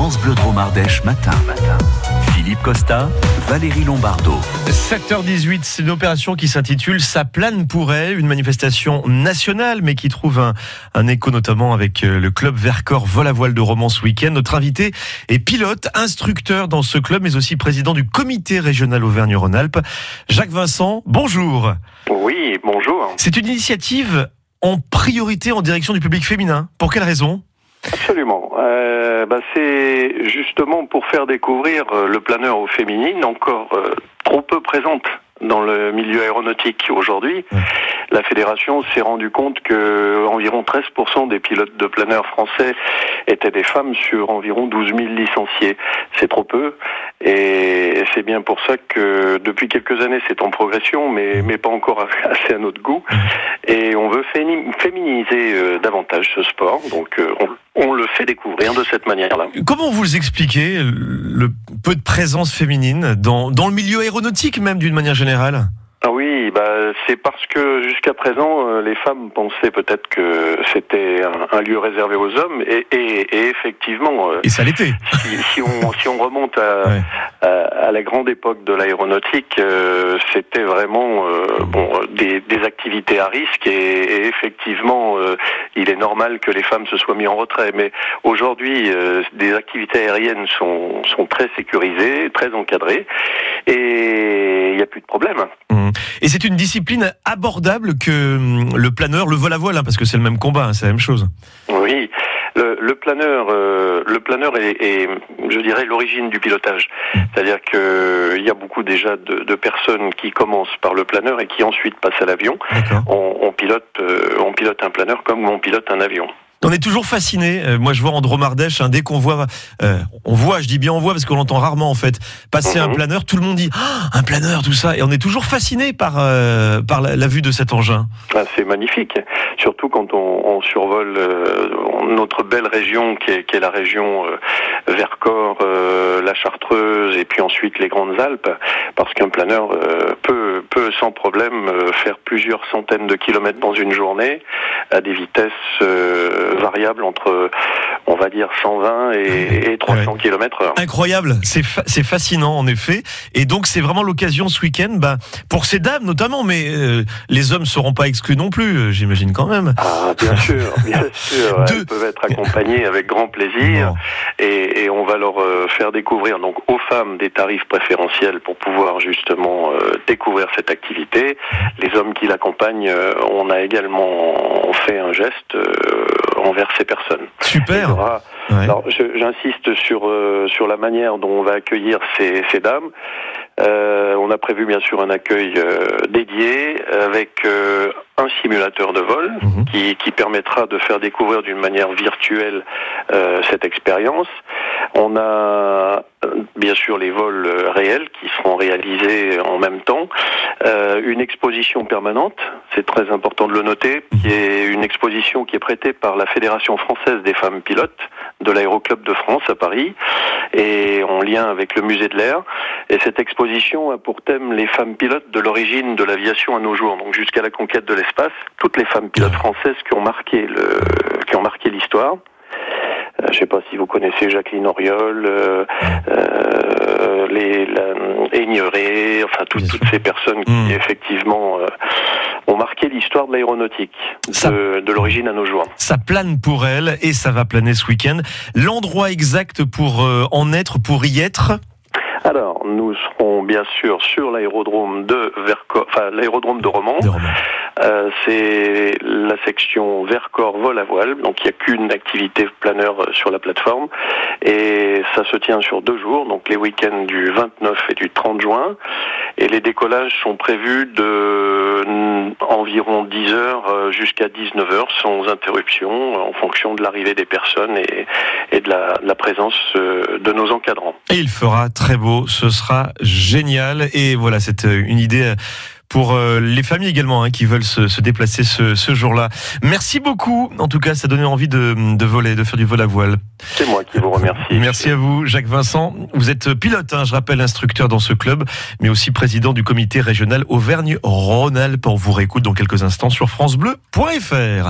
France Bleu matin. Philippe Costa, Valérie Lombardo. 7h18, c'est une opération qui s'intitule Ça plane pour elle, une manifestation nationale, mais qui trouve un, un écho notamment avec euh, le club Vercors Vol à voile de Romans ce week-end. Notre invité est pilote, instructeur dans ce club, mais aussi président du comité régional Auvergne-Rhône-Alpes. Jacques Vincent, bonjour. Oui, bonjour. C'est une initiative en priorité en direction du public féminin. Pour quelle raison? Absolument. Euh, bah, c'est justement pour faire découvrir euh, le planeur aux féminines, encore euh, trop peu présente dans le milieu aéronautique aujourd'hui. La fédération s'est rendue compte que environ 13% des pilotes de planeurs français étaient des femmes sur environ 12 000 licenciés. C'est trop peu. Et c'est bien pour ça que depuis quelques années, c'est en progression, mais, mais pas encore assez à notre goût. Et on veut féminiser euh, davantage ce sport. Donc euh, on, le fait découvrir de cette manière-là. Comment vous expliquez le peu de présence féminine dans, dans le milieu aéronautique même d'une manière générale? Bah, c'est parce que jusqu'à présent, euh, les femmes pensaient peut-être que c'était un, un lieu réservé aux hommes, et, et, et effectivement, euh, Et ça l'était. si, si on, si on remonte à, Ouais. à, à la grande époque de l'aéronautique, euh, c'était vraiment euh, bon des, des activités à risque, et, et effectivement, euh, il est normal que les femmes se soient mis en retrait. Mais aujourd'hui, des activités aériennes sont, sont très sécurisées, très encadrées, et plus de problème. Hum. Et c'est une discipline abordable que hum, le planeur, le vol à voile, hein, parce que c'est le même combat, hein, c'est la même chose. Oui, le, le planeur, euh, le planeur est, est, je dirais, l'origine du pilotage. C'est-à-dire que il y a beaucoup déjà de, de personnes qui commencent par le planeur et qui ensuite passent à l'avion. On pilote, euh, on pilote un planeur comme on pilote un avion. On est toujours fasciné. euh, moi, je vois en Dromardèche, hein, dès qu'on voit, euh, on voit, je dis bien on voit parce qu'on l'entend rarement en fait, passer un Mhm. planeur, tout le monde dit Ah, un planeur, tout ça, et on est toujours fasciné par euh, par la, la vue de cet engin. Ah, C'est magnifique, surtout quand on, on survole euh, notre belle région qui est, qui est la région euh, Vercors, euh, la Chartreuse et puis ensuite les Grandes Alpes, parce qu'un planeur euh, peut, peut sans problème euh, faire plusieurs centaines de kilomètres dans une journée à des vitesses variables entre, on va dire, 120 et, et 300 kilomètres heure. Incroyable, c'est fa- c'est fascinant en effet. Et donc c'est vraiment l'occasion ce week-end, bah, pour ces dames notamment, mais euh, les hommes seront pas exclus non plus, euh, j'imagine quand même. Ah, bien sûr, bien sûr. Deux. Elles peuvent être accompagnées avec grand plaisir. Et, et on va leur euh, faire découvrir donc aux femmes des tarifs préférentiels pour pouvoir justement euh, découvrir cette activité. Les hommes qui l'accompagnent, on a également fait un geste euh, envers ces personnes. Super. aura- Ouais. alors, j'insiste sur euh, sur la manière dont on va accueillir ces, ces dames. Euh, on a prévu bien sûr un accueil euh, dédié avec euh, un simulateur de vol Mhm. qui, qui permettra de faire découvrir d'une manière virtuelle cette expérience. On a euh, bien sûr les vols euh, réels qui seront réalisés en même temps. Euh, une exposition permanente, c'est très important de le noter, qui est une exposition qui est prêtée par la Fédération française des femmes pilotes de l'Aéroclub de France à Paris et en lien avec le musée de l'air. Et cette exposition a pour thème les femmes pilotes de l'origine de l'aviation à nos jours, donc jusqu'à la conquête de l'espace. Toutes les femmes pilotes françaises qui ont marqué le, qui ont marqué l'histoire. Je ne sais pas si vous connaissez Jacqueline Auriol, euh, euh, les enfin toutes, ces personnes qui Mm. effectivement euh, ont marqué l'histoire de l'aéronautique Ça- de, de l'origine à nos jours. Ça plane pour elle et ça va planer ce week-end. L'endroit exact pour euh, en être, pour y être, Alors, nous serons bien sûr sur l'aérodrome de Vercors, enfin l'aérodrome de Romans. de Romain. Euh, c'est la section Vercors vol à voile, donc il n'y a qu'une activité planeur euh, sur la plateforme. Et ça se tient sur deux jours, donc les week-ends du 29 et du 30 juin. Et les décollages sont prévus de mm, environ 10 heures euh, jusqu'à 19 heures sans interruption en fonction de l'arrivée des personnes et, de, la, de la présence de nos encadrants. Et il fera très beau, ce sera génial. Et voilà, c'est une idée pour euh, les familles également hein, qui veulent se, se déplacer ce, ce jour-là. Merci beaucoup. En tout cas, ça donnait envie de, de voler, de faire du vol à voile. C'est moi qui vous remercie. Merci à vous, Jacques Vincent. Vous êtes pilote, hein, je rappelle, instructeur dans ce club, mais aussi président du comité régional Auvergne-Rhône-Alpes. On vous réécoute dans quelques instants sur FranceBleu.fr.